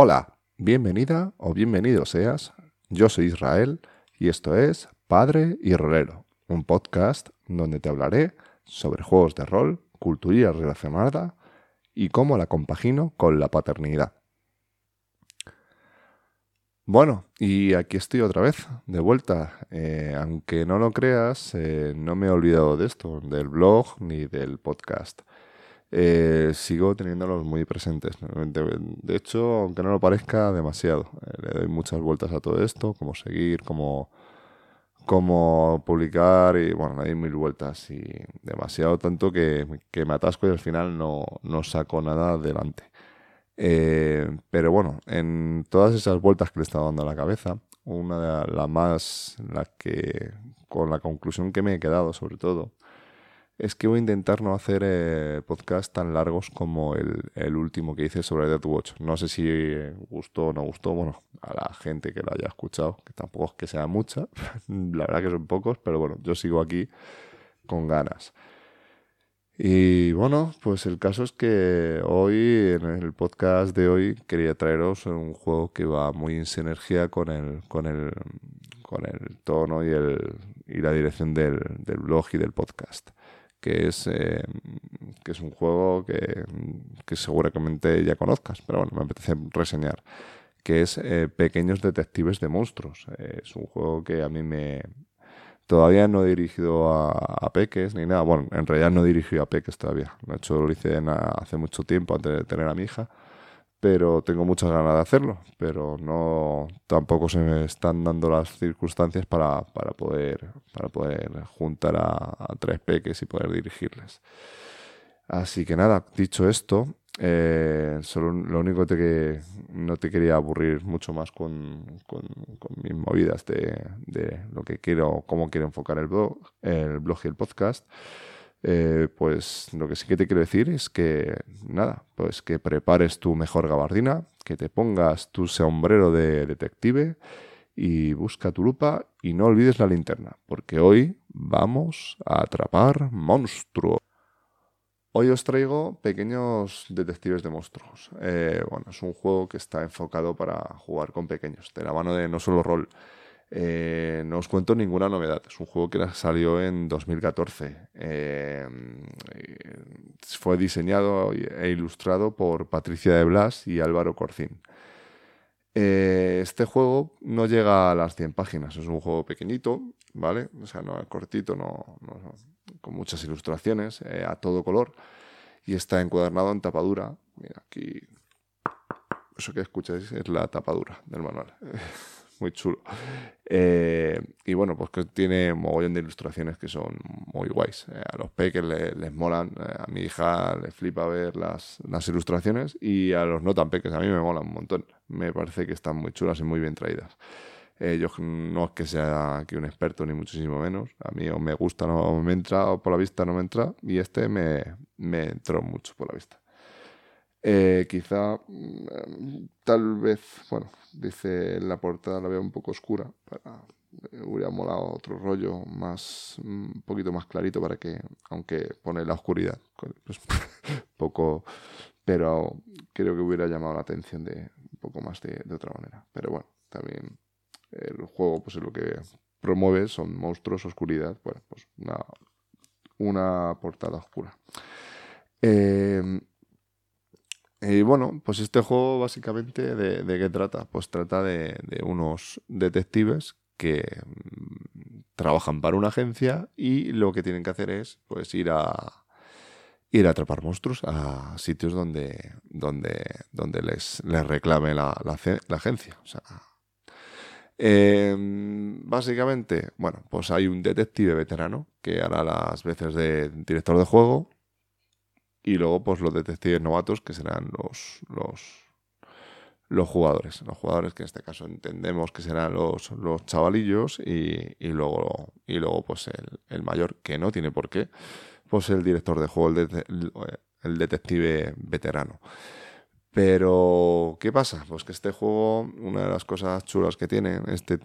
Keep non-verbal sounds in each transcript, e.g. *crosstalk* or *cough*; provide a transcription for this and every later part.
Hola, bienvenida o bienvenido seas. Yo soy Israel y esto es Padre y Rolero, un podcast donde te hablaré sobre juegos de rol, cultura relacionada y cómo la compagino con la paternidad. Bueno, y aquí estoy otra vez, de vuelta. Eh, aunque no lo creas, eh, no me he olvidado de esto, del blog ni del podcast. Eh, sigo teniéndolos muy presentes. De, hecho, aunque no lo parezca, demasiado. Eh, le doy muchas vueltas a todo esto, cómo seguir, cómo, cómo publicar y bueno, le doy mil vueltas y demasiado tanto que, me atasco y al final no, no saco nada adelante. Eh, pero bueno, en todas esas vueltas que le he estado dando a la cabeza, una de las más, la que, con la conclusión que me he quedado sobre todo, es que voy a intentar no hacer eh, podcasts tan largos como el, último que hice sobre Dead Watch. No sé si gustó o no gustó, bueno, a la gente que lo haya escuchado, que tampoco es que sea mucha, *laughs* la verdad que son pocos, pero bueno, yo sigo aquí con ganas. Y bueno, pues el caso es que hoy, en el podcast de hoy, quería traeros un juego que va muy en sinergia con el, tono y, la dirección del blog y del podcast que es, eh, que es un juego que, seguramente ya conozcas, pero bueno, me apetece reseñar, que es eh, Pequeños Detectives de Monstruos. Eh, es un juego que a mí me... Todavía no he dirigido a, a Peques ni nada. Bueno, en realidad no he dirigido a Peques todavía. De hecho, lo hice hace mucho tiempo antes de tener a mi hija pero tengo muchas ganas de hacerlo, pero no tampoco se me están dando las circunstancias para, para poder para poder juntar a, tres peques y poder dirigirles. Así que nada, dicho esto, eh, solo lo único que no te quería aburrir mucho más con, con, mis movidas de, de, lo que quiero, cómo quiero enfocar el blog, el blog y el podcast. Eh, pues lo que sí que te quiero decir es que, nada, pues que prepares tu mejor gabardina, que te pongas tu sombrero de detective y busca tu lupa y no olvides la linterna, porque hoy vamos a atrapar monstruos. Hoy os traigo pequeños detectives de monstruos. Eh, bueno, es un juego que está enfocado para jugar con pequeños, de la mano de no solo rol, eh, no os cuento ninguna novedad. Es un juego que salió en 2014. Eh, fue diseñado e ilustrado por Patricia de Blas y Álvaro Corcín. Eh, este juego no llega a las 100 páginas. Es un juego pequeñito, ¿vale? O sea, no cortito, no, con muchas ilustraciones, a todo color. Y está encuadernado en tapadura. Mira, aquí. Eso que escucháis es la tapadura del manual. *laughs* muy chulo. Eh, y bueno, pues que tiene mogollón de ilustraciones que son muy guays. Eh, a los peques les, molan, eh, a mi hija le flipa ver las, las, ilustraciones y a los no tan peques a mí me molan un montón. Me parece que están muy chulas y muy bien traídas. yo no es que sea aquí un experto ni muchísimo menos. A mí o me gusta o me entra o por la vista no me entra y este me, me entró mucho por la vista. Eh, quizá, mm, tal vez, bueno, dice la portada la veo un poco oscura. Para, eh, hubiera molado otro rollo más, un poquito más clarito para que, aunque pone la oscuridad, *laughs* poco, pero creo que hubiera llamado la atención de un poco más de, otra manera. Pero bueno, también el juego, pues es lo que promueve, son monstruos, oscuridad, bueno, pues una, una portada oscura. Eh, y bueno, pues este juego básicamente de, qué trata? Pues trata de, unos detectives que mm, trabajan para una agencia y lo que tienen que hacer es pues ir a ir a atrapar monstruos a sitios donde donde donde les, les reclame la, agencia. O sea, em, básicamente, bueno, pues hay un detective veterano que hará las veces de director de juego y luego, pues los detectives novatos, que serán los, los, los jugadores. Los jugadores que en este caso entendemos que serán los, los chavalillos y, y, luego, y luego pues el, el, mayor, que no tiene por qué, pues el director de juego, el, detective veterano. Pero, ¿qué pasa? Pues que este juego, una de las cosas chulas que tiene, este,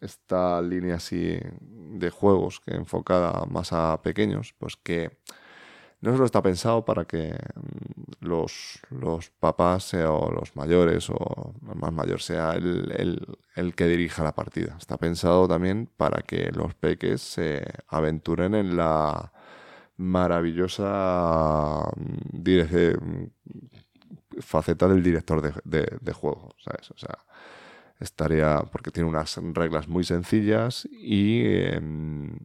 esta línea así de juegos que enfocada más a pequeños, pues que no solo está pensado para que mm, los, los papás o los mayores o el más mayor sea el, el, que dirija la partida. Está pensado también para que los peques se aventuren en la maravillosa mm, faceta del director de, de, juego. O sea, estaría porque tiene unas reglas muy sencillas y em,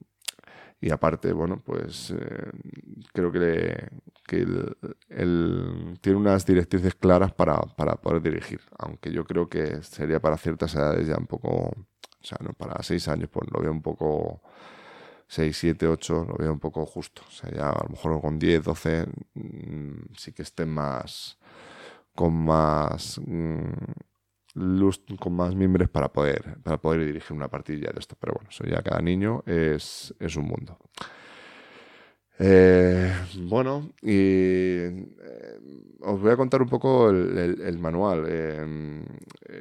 y aparte, bueno, pues eh, creo que, él, tiene unas directrices claras para, poder dirigir, aunque yo creo que sería para ciertas edades ya un poco, o sea, no para seis años, pues lo veo un poco, seis, siete, ocho, lo veo un poco justo. O sea, ya a lo mejor con diez, doce, mm, sí que estén más, con más... Mm, luz con más miembros para poder, para poder dirigir una partida de esto. Pero bueno, eso ya cada niño es, es un mundo. Eh, bueno, y eh, os voy a contar un poco el, manual. Eh,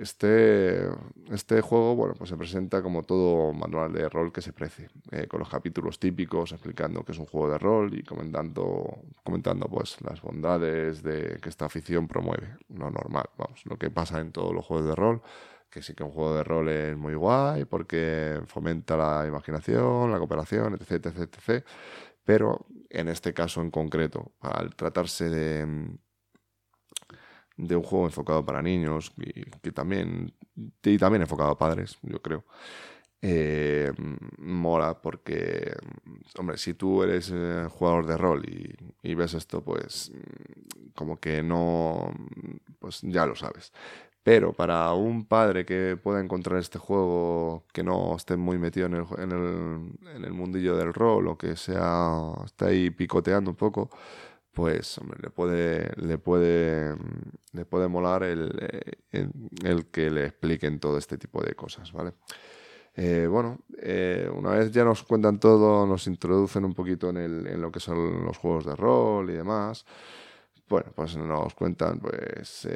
este, este juego, bueno, pues se presenta como todo manual de rol que se precie, con los capítulos típicos explicando que es un juego de rol y comentando, comentando pues las bondades de que esta afición promueve. Lo normal, vamos, lo que pasa en todos los juegos de rol que sí que un juego de rol es muy guay porque fomenta la imaginación, la cooperación, etc, etc, etc pero en este caso en concreto, al tratarse de, de un juego enfocado para niños y que también, y también enfocado a padres, yo creo, eh, mola porque, hombre, si tú eres eh, jugador de rol y, y, ves esto, pues como que no, pues ya lo sabes. Pero para un padre que pueda encontrar este juego, que no esté muy metido en el, en el, en el mundillo del rol o que sea, está ahí picoteando un poco, pues hombre, le puede, le puede, le puede molar el, eh, el, que le expliquen todo este tipo de cosas, ¿vale? Eh, bueno, eh, una vez ya nos cuentan todo, nos introducen un poquito en, lo que son los juegos de rol y demás. Bueno, pues nos cuentan pues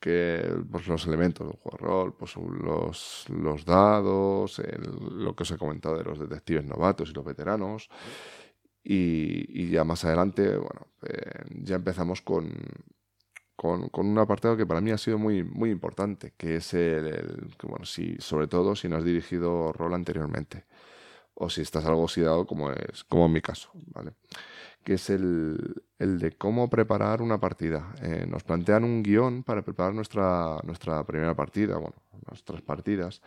que pues, los elementos del juego de rol, pues los, los dados, lo que os he comentado de los detectives novatos y los veteranos. Y, ya más adelante, bueno, eh, ya empezamos con, con, con, un apartado que para mí ha sido muy, muy importante, que es el, que, bueno, si, sobre todo si no has dirigido rol anteriormente o si estás algo oxidado como es como en mi caso, ¿vale? Que es el, de cómo preparar una partida. Eh, nos plantean un guion para preparar nuestra, nuestra primera partida, bueno, nuestras partidas.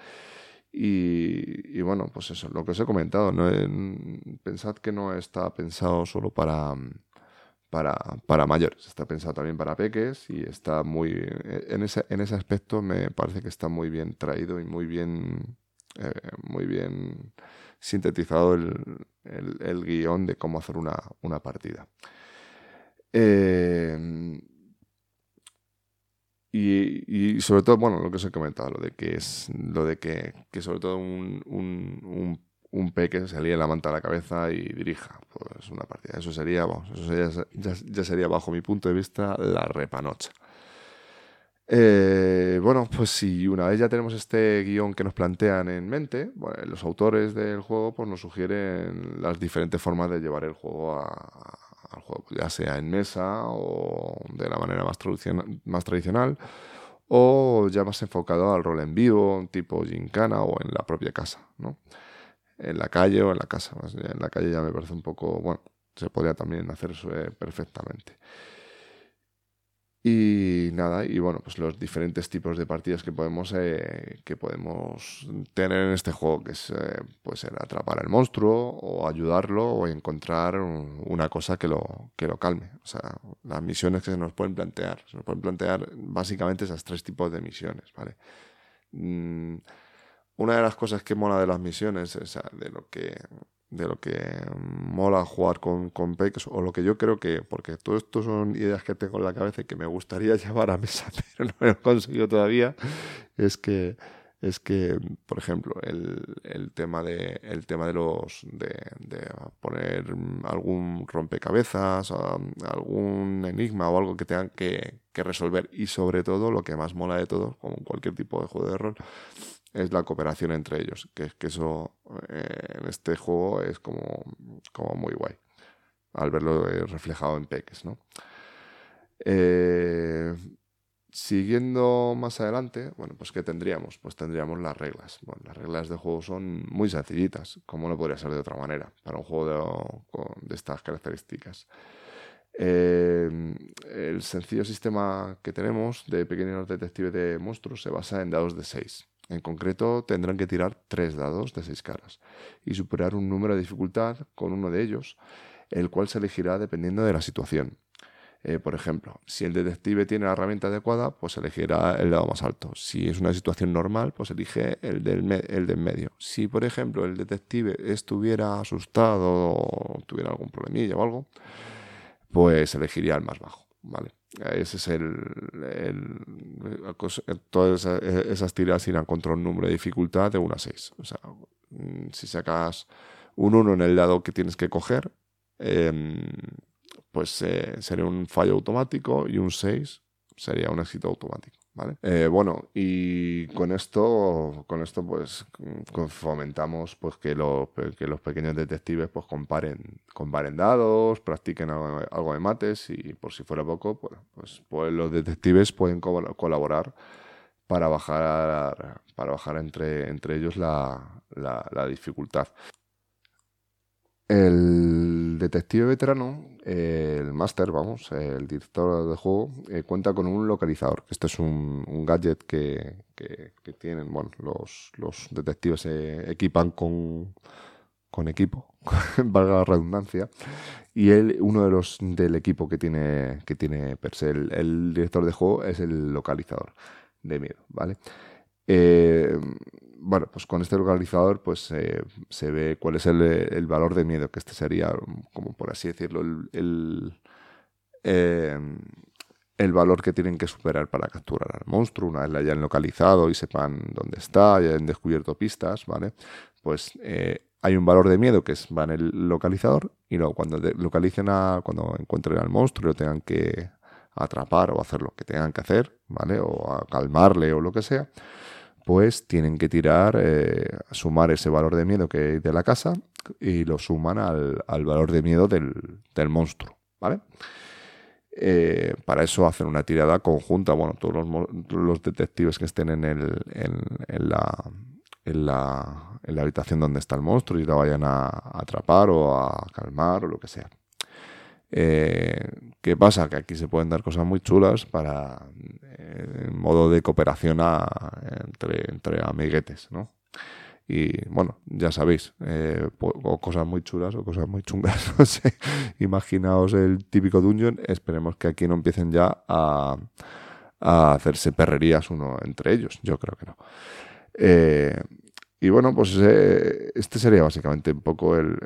Y, bueno, pues eso, lo que os he comentado, ¿no? pensad que no está pensado solo para, para, para, mayores, está pensado también para peques y está muy, en ese, en ese aspecto me parece que está muy bien traído y muy bien, eh, muy bien sintetizado el, el, guion de cómo hacer una, una partida. Eh, y, y, sobre todo, bueno, lo que os he comentado, lo de que es lo de que, que sobre todo un, un, un, peque se líe la manta a la cabeza y dirija pues, una partida. Eso sería, vamos, eso sería, ya, sería bajo mi punto de vista la repanocha. Eh, bueno, pues si una vez ya tenemos este guion que nos plantean en mente, los autores del juego pues nos sugieren las diferentes formas de llevar el juego al juego, ya sea en mesa o de la manera más, más tradicional o ya más enfocado al rol en vivo, tipo gincana o en la propia casa, ¿no? En la calle o en la casa. En la calle ya me parece un poco, bueno, se podría también hacer eh, perfectamente. Y nada, y bueno, pues los diferentes tipos de partidas que podemos, eh, que podemos tener en este juego, que es eh, pues atrapar al monstruo, o ayudarlo, o encontrar una cosa que lo, que lo calme. O sea, las misiones que se nos pueden plantear. Se nos pueden plantear básicamente esas tres tipos de misiones, ¿vale? Mm, una de las cosas que mola de las misiones, es de lo que de lo que mola jugar con, con o lo que yo creo que, porque todo esto son ideas que tengo en la cabeza y que me gustaría *laughs* llevar a mesa, pero no lo he conseguido todavía, es que, es que por ejemplo, el, el tema de, el tema de los, de, de poner algún rompecabezas, algún enigma o algo que tengan que, que resolver y sobre todo, lo que más mola de todo, como cualquier tipo de juego de rol, es la cooperación entre ellos, que es que eso eh, en este juego es como, como muy guay. al verlo eh, reflejado en peques, ¿no? Eh, siguiendo más adelante, bueno, pues ¿qué tendríamos? Pues tendríamos las reglas. Las reglas de juego son muy sencillitas, como no podría ser de otra manera, para un juego de, estas características. El sencillo sistema que tenemos de pequeños detectives de monstruos se basa en dados de 6. En concreto, tendrán que tirar 3 dados de 6 caras y superar un número de dificultad con uno de ellos, el cual se elegirá dependiendo de la situación. Eh, por ejemplo, si el detective tiene la herramienta adecuada, pues elegirá el dado más alto. Si es una situación normal, pues elige el del, el del medio. Si, por ejemplo, el detective estuviera asustado o tuviera algún problemilla o algo, pues elegiría el más bajo. ¿vale? Ese es el, todas esas tiras irán contra un número de dificultad de 1 a 6. O sea, mm, si sacas un 1 en el dado que tienes que coger, em, pues eh, sería un fallo automático y un 6 sería un éxito automático. ¿Vale? Eh, bueno, y con esto, con esto pues fomentamos pues, que, los, que los pequeños detectives pues, comparen, comparen dados, practiquen algo, de mates y por si fuera poco, pues, pues, pues los detectives pueden colaborar para bajar, para bajar entre, entre ellos la, la dificultad. El detective veterano, el máster, vamos, el director de juego, eh, cuenta con un localizador. Este es un, gadget que, tienen, bueno, los, detectives se equipan con, equipo, *laughs* valga la redundancia, y él, uno de los del equipo que tiene, que tiene per se el, el director de juego es el localizador de miedo, ¿vale? Eh, bueno, pues con este localizador pues eh, se ve cuál es el, valor de miedo, que este sería, como por así decirlo, el, em, el, valor que tienen que superar para capturar al monstruo. Una vez la hayan localizado y sepan dónde está, y hayan descubierto pistas, ¿vale? Pues eh, hay un valor de miedo que es, va en el localizador y luego cuando localicen a, cuando encuentren al monstruo y lo tengan que atrapar o hacer lo que tengan que hacer, ¿vale? O a calmarle o lo que sea, pues tienen que tirar, eh, sumar ese valor de miedo que hay de la casa y lo suman al, valor de miedo del, monstruo, ¿vale? Eh, para eso hacen una tirada conjunta, bueno, todos los, detectives que estén en, el, en, la, en, la, en, la, habitación donde está el monstruo y la vayan a atrapar o a calmar o lo que sea. Eh, ¿Qué pasa? Que aquí se pueden dar cosas muy chulas para eh, modo de cooperación entre, entre amiguetes, ¿no? Y bueno, ya sabéis, eh, o cosas muy chulas o cosas muy chungas. *laughs* No sé. Imaginaos el típico dungeon. Esperemos que aquí no empiecen ya a, a hacerse perrerías uno entre ellos. Yo creo que no. Eh, y bueno, pues este sería básicamente un poco el,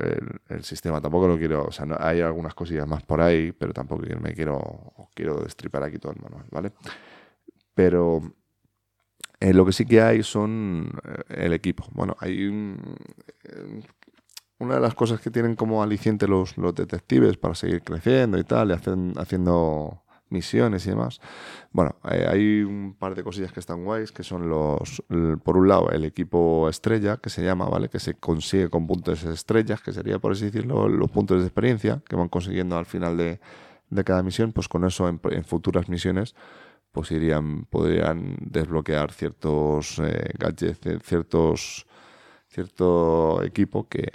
sistema. Tampoco lo quiero, o sea, hay algunas cosillas más por ahí, pero tampoco me quiero, quiero destripar aquí todo el manual, ¿vale? Pero eh, lo que sí que hay son eh, el equipo. Bueno, hay eh, una de las cosas que tienen como aliciente los, los detectives para seguir creciendo y tal, y hacen, haciendo misiones y demás. Bueno, eh, hay un par de cosillas que están guays, que son los, por un lado, el equipo estrella, que se llama, ¿vale? Que se consigue con puntos estrellas, que sería, por así decirlo, los puntos de experiencia que van consiguiendo al final de, cada misión, pues con eso en, futuras misiones pues irían, podrían desbloquear ciertos eh, gadgets, ciertos cierto equipo que,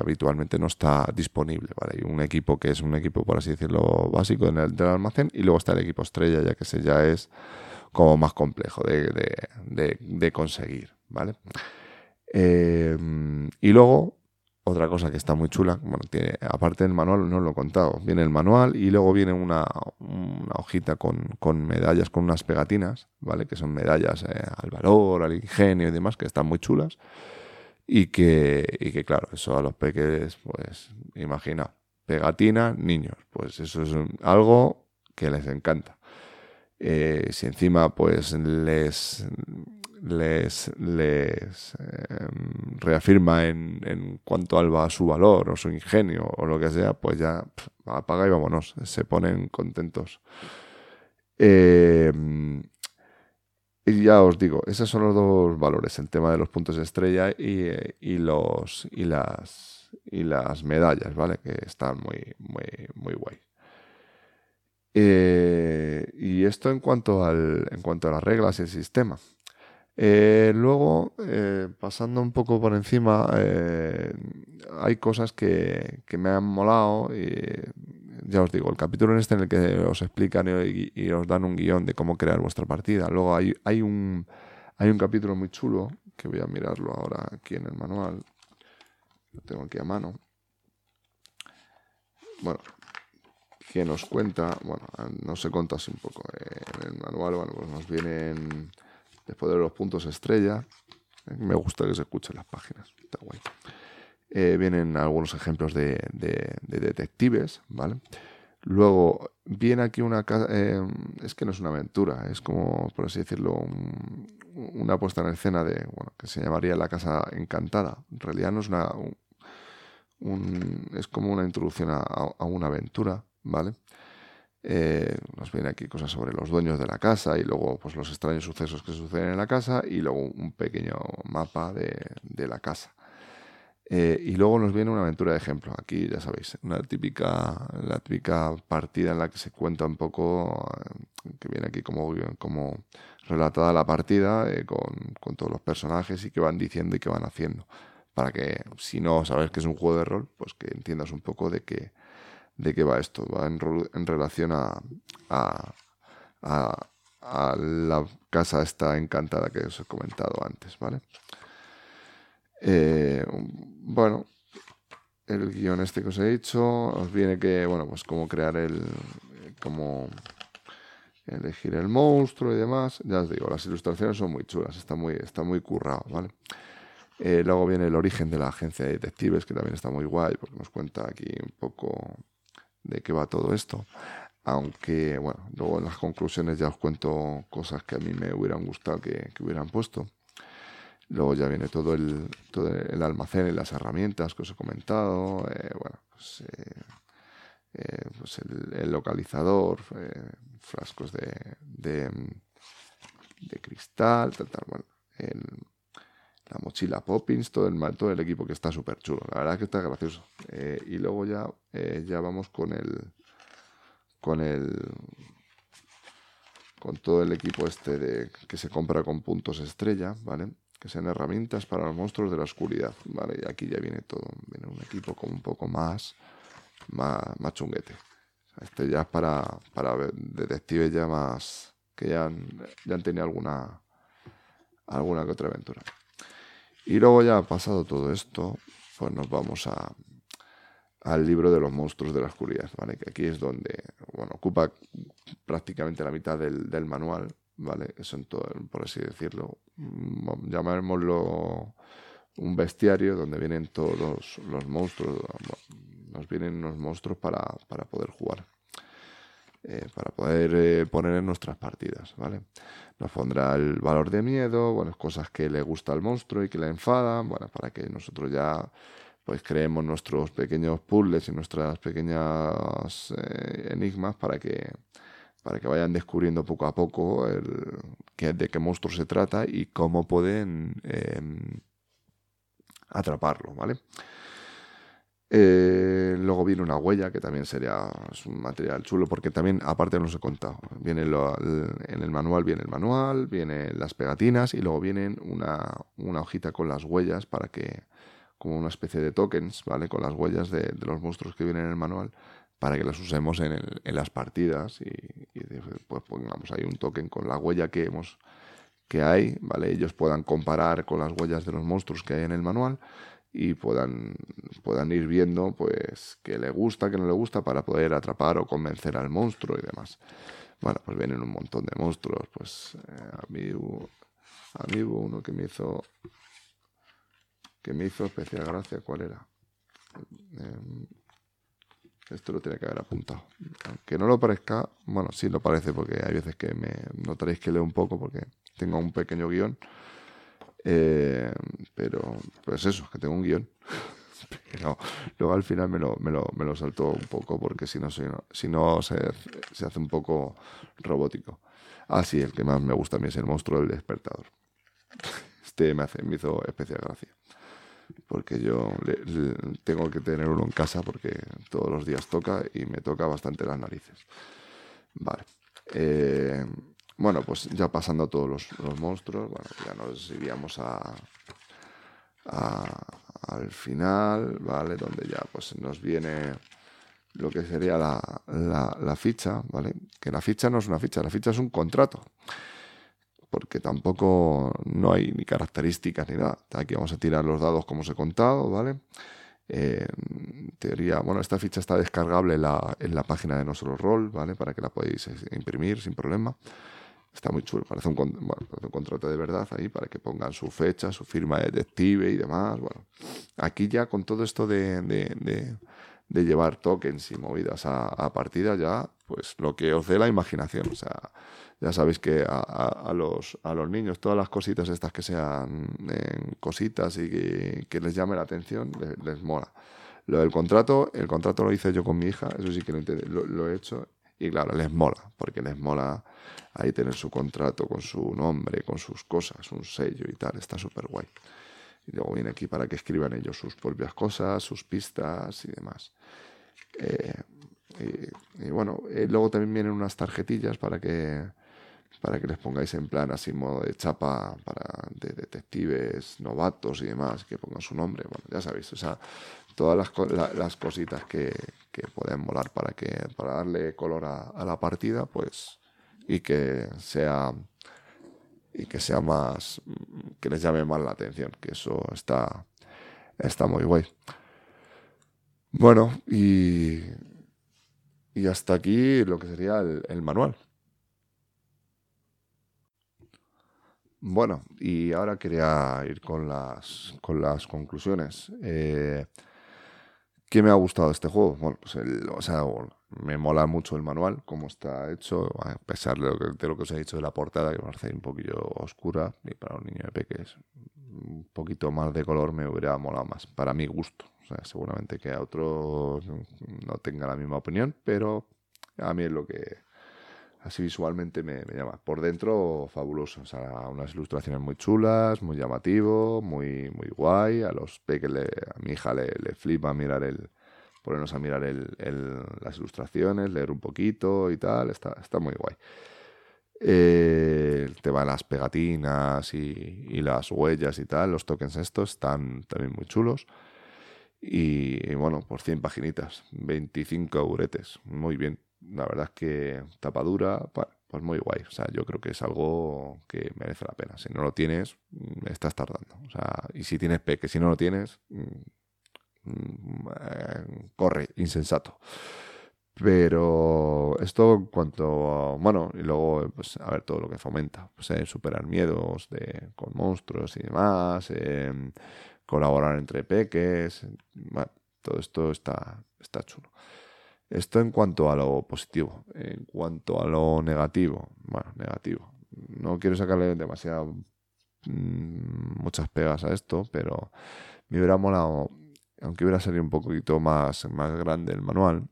habitualmente no está disponible. Hay un equipo que es un equipo, por así decirlo, básico en el, del almacén y luego está el equipo estrella, ya que ese ya es como más complejo de, conseguir. ¿vale? Eh, y luego, otra cosa que está muy chula, bueno, tiene, aparte del manual, no lo he contado, viene el manual y luego viene una, hojita con, medallas, con unas pegatinas, ¿vale? Que son medallas eh, al valor, al ingenio y demás, que están muy chulas. Y que, y que claro, eso a los peques, pues imagina, pegatina, niños, pues eso es algo que les encanta. Eh, si encima pues les, les, les em, reafirma en, en, cuanto al su valor o su ingenio o lo que sea, pues ya apaga y vámonos, se ponen contentos. Eh, y ya os digo, esos son los dos valores, el tema de los puntos de estrella y, los, y, las, y las medallas, ¿vale? Que están muy, muy, muy guay. Eh, y esto en cuanto, al, en cuanto a las reglas y el sistema. Eh, luego, eh, pasando un poco por encima, hay cosas que, que, me han molado. Y, ya os digo, el capítulo en este en el que os explican y, os dan un guion de cómo crear vuestra partida. Luego hay, hay, un, hay un capítulo muy chulo, que voy a mirarlo ahora aquí en el manual. Lo tengo aquí a mano. Bueno, que nos cuenta, bueno, no se cuenta así un poco eh, en el manual, bueno, pues nos vienen, después de los puntos estrella, eh, me gusta que se escuchen las páginas, está guay. Eh, vienen algunos ejemplos de, detectives, ¿vale? Luego viene aquí una es que no es una aventura, es como, por así decirlo, una puesta en escena de, bueno, que se llamaría La Casa Encantada. En realidad no es una, es como una introducción a una aventura, ¿vale? Eh, nos viene aquí cosas sobre los dueños de la casa y luego pues los extraños sucesos que suceden en la casa y luego un pequeño mapa de, la casa. Eh, y luego nos viene una aventura de ejemplo. Aquí ya sabéis, una típica, la típica partida en la que se cuenta un poco, eh, que viene aquí como, como relatada la partida con, con, todos los personajes y que van diciendo y que van haciendo. Para que si no sabes que es un juego de rol, pues que entiendas un poco de qué, de qué va esto. Va en, relación a, a, la casa esta encantada que os he comentado antes, ¿vale? Eh, bueno, el guion este que os he dicho, os viene que, bueno, pues cómo crear el, cómo elegir el monstruo y demás. Ya os digo, las ilustraciones son muy chulas, está muy, está muy currado, ¿vale? Eh, luego viene el origen de la agencia de detectives, que también está muy guay, porque nos cuenta aquí un poco de qué va todo esto. Aunque, bueno, luego en las conclusiones ya os cuento cosas que a mí me hubieran gustado que, hubieran puesto. Luego ya viene todo el, todo el almacén y las herramientas que os he comentado. Eh, bueno, pues, eh, eh, pues el, localizador, frascos de, de, cristal, tal, tal, bueno, la mochila Poppins, todo el, todo el equipo que está súper chulo. La verdad que está gracioso. Y luego ya, ya vamos con el. Con el. Con todo el equipo este de, que se compra con puntos estrella, ¿vale? Que herramientas para los monstruos de la oscuridad, ¿vale? Y aquí ya viene todo. Viene un equipo como un poco más. Más, más chunguete. Este ya es para, para detectives ya más. que ya han, ya han tenido alguna. alguna que otra aventura. Y luego ya pasado todo esto, pues nos vamos a, al libro de los monstruos de la oscuridad, ¿vale? Que aquí es donde, bueno, ocupa prácticamente la mitad del, manual, ¿vale? Eso en todo, por así decirlo, mm, llamémoslo un bestiario donde vienen todos los, monstruos, nos vienen unos monstruos para, para poder jugar. Eh, para poder eh, poner en nuestras partidas, ¿vale? Nos pondrá el valor de miedo, bueno, cosas que le gusta al monstruo y que le enfadan, bueno, para que nosotros ya pues creemos nuestros pequeños puzzles y nuestras pequeñas eh, enigmas para que para que vayan descubriendo poco a poco de qué monstruo se trata y cómo pueden em, atraparlo, ¿vale? Eh, luego viene una huella, que también sería un material chulo, porque también, aparte no os he contado, viene en el manual viene el manual, vienen las pegatinas y luego vienen una, una, hojita con las huellas para que, como una especie de tokens, ¿vale? Con las huellas de, los monstruos que vienen en el manual, para que las usemos en, en las partidas y, pues pongamos ahí un token con la huella que hemos que hay, ¿vale? Ellos puedan comparar con las huellas de los monstruos que hay en el manual y puedan, puedan ir viendo pues qué le gusta, qué no le gusta para poder atrapar o convencer al monstruo y demás. Bueno, pues vienen un montón de monstruos. Pues eh, a, mí hubo, uno que me hizo que me hizo especial gracia. ¿Cuál era? Em, esto lo tiene que haber apuntado. Aunque no lo parezca, bueno, sí lo parece porque hay veces que me notaréis que leo un poco porque tengo un pequeño guion. Eh, pero, pues eso, que tengo un guion. *laughs* Pero luego al final me lo, me lo, me lo saltó un poco porque si no, si no, se, se, hace un poco robótico. Ah, sí, el que más me gusta a mí es el monstruo del despertador. *laughs* Este me, hace, me hizo especial gracia. Porque yo tengo que tener uno en casa porque todos los días toca y me toca bastante las narices. Vale. Eh, bueno, pues ya pasando todos los, monstruos, bueno, ya nos iríamos a, al final, ¿vale? Donde ya pues nos viene lo que sería la, la, ficha, ¿vale? Que la ficha no es una ficha, la ficha es un contrato. Porque tampoco no hay ni características ni nada. Aquí vamos a tirar los dados como os he contado, ¿vale? Eh, teoría, bueno, esta ficha está descargable en la, en la página de nuestro rol, ¿vale? Para que la podáis imprimir sin problema. Está muy chulo, parece un, contrato de verdad ahí para que pongan su fecha, su firma de detective y demás. Bueno, aquí ya con todo esto de, llevar tokens y movidas a, partida, ya pues lo que os dé la imaginación. O sea, ya sabéis que a, los, a los niños todas las cositas estas que sean cositas y que, les llame la atención, les, mola. Lo del contrato, el contrato lo hice yo con mi hija, eso sí que lo he hecho y claro, les mola, porque les mola ahí tener su contrato con su nombre, con sus cosas, un sello y tal, está súper guay. Y luego viene aquí para que escriban ellos sus propias cosas, sus pistas y demás. Eh, y, bueno, eh, luego también vienen unas tarjetillas para que para que les pongáis en plan así modo de chapa para de detectives novatos y demás, que pongan su nombre, bueno, ya sabéis, o sea, todas las, las cositas que, que, pueden molar para que para darle color a, la partida, pues y que sea y que sea más que les llame más la atención, que eso está está muy guay. Bueno, y y hasta aquí lo que sería el manual. Bueno, y ahora quería ir con las, con las conclusiones. Eh, ¿Qué me ha gustado de este juego? Bueno, pues o sea, me mola mucho el manual, cómo está hecho, a pesar de lo, que, de lo que os he dicho de la portada, que parece un poquillo oscura, y para un niño de peques un poquito más de color me hubiera molado más, para mi gusto. O sea, seguramente que a otros no tenga la misma opinión, pero a mí es lo que, así visualmente me, llama. Por dentro, fabuloso. O sea, unas ilustraciones muy chulas, muy llamativo, muy, muy guay. A los peques, a mi hija le, le, flipa mirar el, ponernos a mirar el, las ilustraciones, leer un poquito y tal. Está, está muy guay. Eh, el tema de las pegatinas y, las huellas y tal, los tokens estos están también muy chulos. Y, y bueno, por 100 paginitas, 25 euretes, muy bien la verdad es que tapadura, pues muy guay. O sea, yo creo que es algo que merece la pena. Si no lo tienes, mm, estás tardando. O sea, y si tienes peque, si no lo tienes, mm, mm, eh, corre, insensato. Pero esto en cuanto bueno, y luego, pues, a ver, todo lo que fomenta, pues, eh, superar miedos de, con monstruos y demás, em, colaborar entre peques, todo esto está, está chulo. Esto en cuanto a lo positivo. En cuanto a lo negativo, bueno, negativo. No quiero sacarle demasiado mm, muchas pegas a esto, pero me hubiera molado, aunque hubiera salido un poquito más, más grande el manual,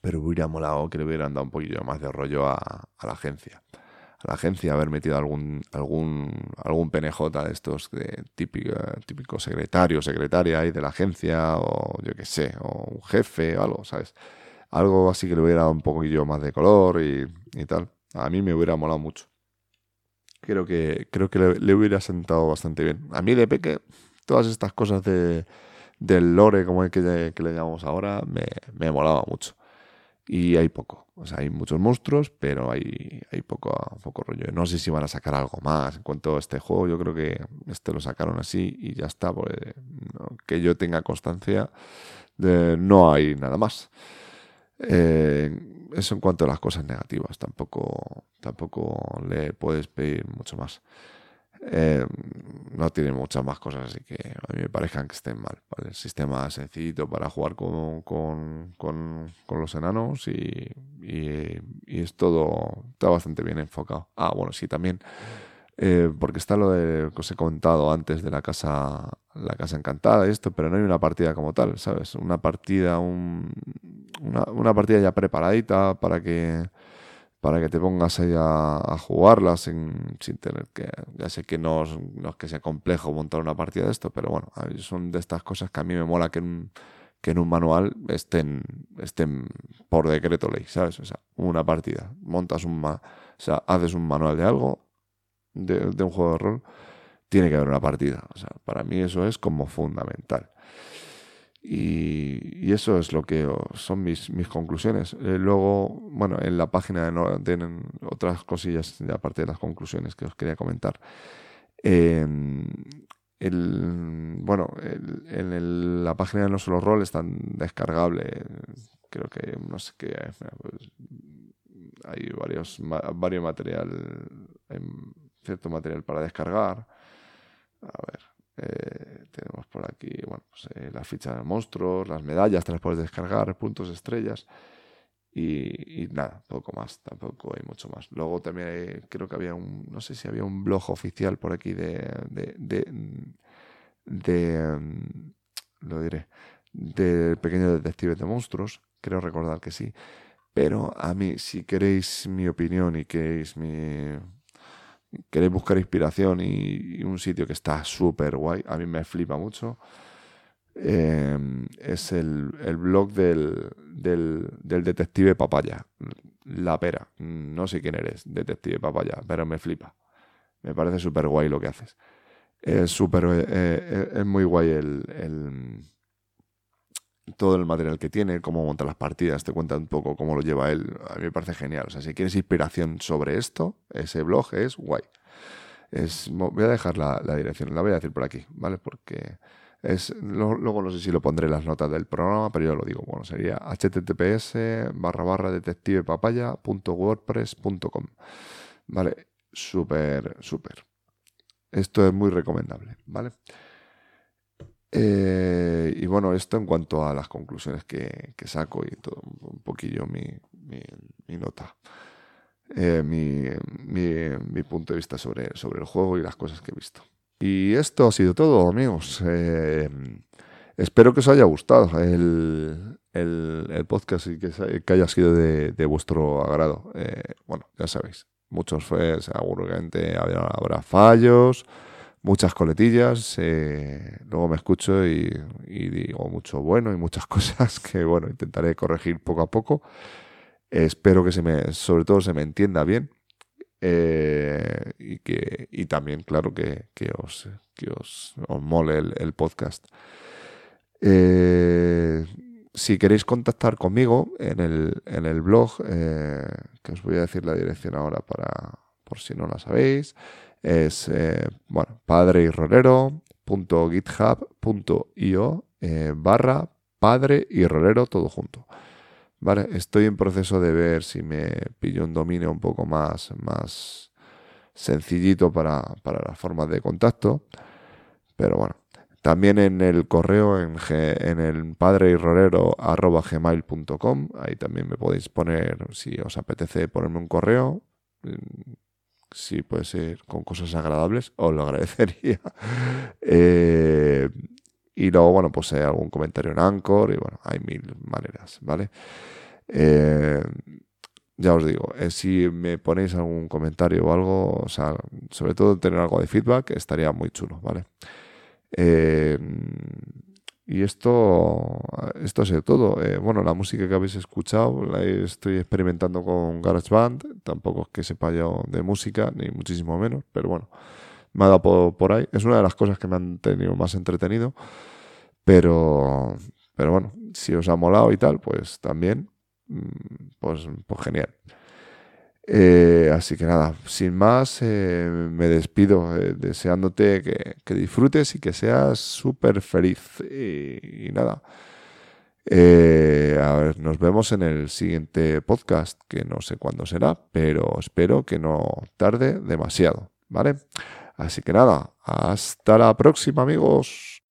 pero hubiera molado que le hubieran dado un poquillo más de rollo a, a la agencia a la agencia haber metido algún algún algún PNJ de estos de típico, típico secretario, secretaria ahí de la agencia o yo qué sé, o un jefe o algo, ¿sabes? Algo así que le hubiera dado un poquillo más de color y, tal. A mí me hubiera molado mucho. Creo que, creo que le, hubiera sentado bastante bien. A mí de peque, todas estas cosas de, del lore, como es que, le llamamos ahora, me, me molaba mucho y hay poco. O sea, hay muchos monstruos, pero hay, hay poco, poco rollo. No sé si van a sacar algo más en cuanto a este juego. Yo creo que este lo sacaron así y ya está. Pues, que yo tenga constancia, de, no hay nada más. Eh, eso en cuanto a las cosas negativas. Tampoco, tampoco le puedes pedir mucho más. Eh, no tiene muchas más cosas, así que a mí me parezcan que estén mal. El sistema sencillito para jugar con, con, con, los enanos y, y, es todo, está bastante bien enfocado. Ah, bueno, sí, también, eh, porque está lo de, que os he contado antes de la casa, la casa encantada y esto, pero no hay una partida como tal, ¿sabes? Una partida, un, una, una partida ya preparadita para que para que te pongas ahí a, jugarlas sin, sin, tener que... Ya sé que no, no, es que sea complejo montar una partida de esto, pero bueno, son de estas cosas que a mí me mola que en, que en un manual estén, estén por decreto ley, ¿sabes? O sea, una partida, montas un... o sea, haces un manual de algo, de, de un juego de rol, tiene que haber una partida. O sea, para mí eso es como fundamental. Y, eso es lo que son mis, mis conclusiones. Eh, luego, bueno, en la página tienen otras cosillas, aparte de las conclusiones que os quería comentar. Em, el, bueno, en la página de No Solo Roll están descargable. Creo que no sé qué. Pues, hay varios, varios material, cierto material para descargar. A ver, eh, aquí, bueno, pues, eh, la ficha de monstruos, las medallas, te las puedes descargar, puntos, estrellas. Y, nada, poco más, tampoco hay mucho más. Luego también creo que había un, no sé si había un blog oficial por aquí de, de, de, mm, lo diré, de Pequeño Detective de Monstruos, creo recordar que sí. Pero a mí, si queréis mi opinión y queréis mi, queréis buscar inspiración y, un sitio que está súper guay, a mí me flipa mucho, em, es el, blog del, del, detective Papaya, La Pera. No sé quién eres, detective Papaya, pero me flipa. Me parece súper guay lo que haces. Es súper, eh, eh, es muy guay el todo el material que tiene, cómo monta las partidas, te cuenta un poco cómo lo lleva él. A mí me parece genial. O sea, si quieres inspiración sobre esto, ese blog es guay. Es, voy a dejar la, dirección, la voy a decir por aquí, ¿vale? Porque es, luego no sé si lo pondré en las notas del programa, pero yo lo digo. Bueno, sería https barra barra detectivepapaya.wordpress.com. ¿Vale? Súper, súper. Esto es muy recomendable, ¿vale? Eh, y bueno, esto en cuanto a las conclusiones que, saco y todo, un poquillo mi, mi, nota, eh, mi, mi, punto de vista sobre, sobre el juego y las cosas que he visto. Y esto ha sido todo, amigos. Eh, espero que os haya gustado el, el, podcast y que, que, haya sido de, de vuestro agrado. bueno, ya sabéis, muchos seguramente habrá fallos muchas coletillas, eh, luego me escucho y, digo mucho bueno y muchas *laughs* cosas que, bueno, intentaré corregir poco a poco. espero que se me, sobre todo se me entienda bien eh, y que y también, claro, que, os, que os, mole el, podcast. Eh, si queréis contactar conmigo en el, en el blog, que os voy a decir la dirección ahora para por si no la sabéis, es eh, bueno, padreirrolero.github.io eh, barra padre y rolero todo junto. Vale, estoy en proceso de ver si me pillo un dominio un poco más, más sencillito para, para las formas de contacto. Pero bueno, también en el correo en, en el padreirrolero.gmail.com ahí también me podéis poner, si os apetece ponerme un correo, si puede ser con cosas agradables, os lo *laughs* agradecería. Eh, y luego, bueno, pues hay algún comentario en Anchor y bueno, hay mil maneras, ¿vale? Eh, ya os digo, eh, si me ponéis algún comentario o algo, o sea, sobre todo tener algo de feedback, estaría muy chulo, ¿vale? Y esto, esto ha sido todo. Eh, bueno, la música que habéis escuchado la estoy experimentando con GarageBand. Tampoco es que sepa yo de música, ni muchísimo menos, pero bueno, me ha dado por, ahí. Es una de las cosas que me han tenido más entretenido. Pero, pero bueno, si os ha molado y tal, pues también, mm, pues, pues genial. Eh, así que nada, sin más, eh, me despido eh, deseándote que, disfrutes y que seas súper feliz. Y, nada, a ver, nos vemos en el siguiente podcast, que no sé cuándo será, pero espero que no tarde demasiado, ¿vale? Así que nada, hasta la próxima amigos.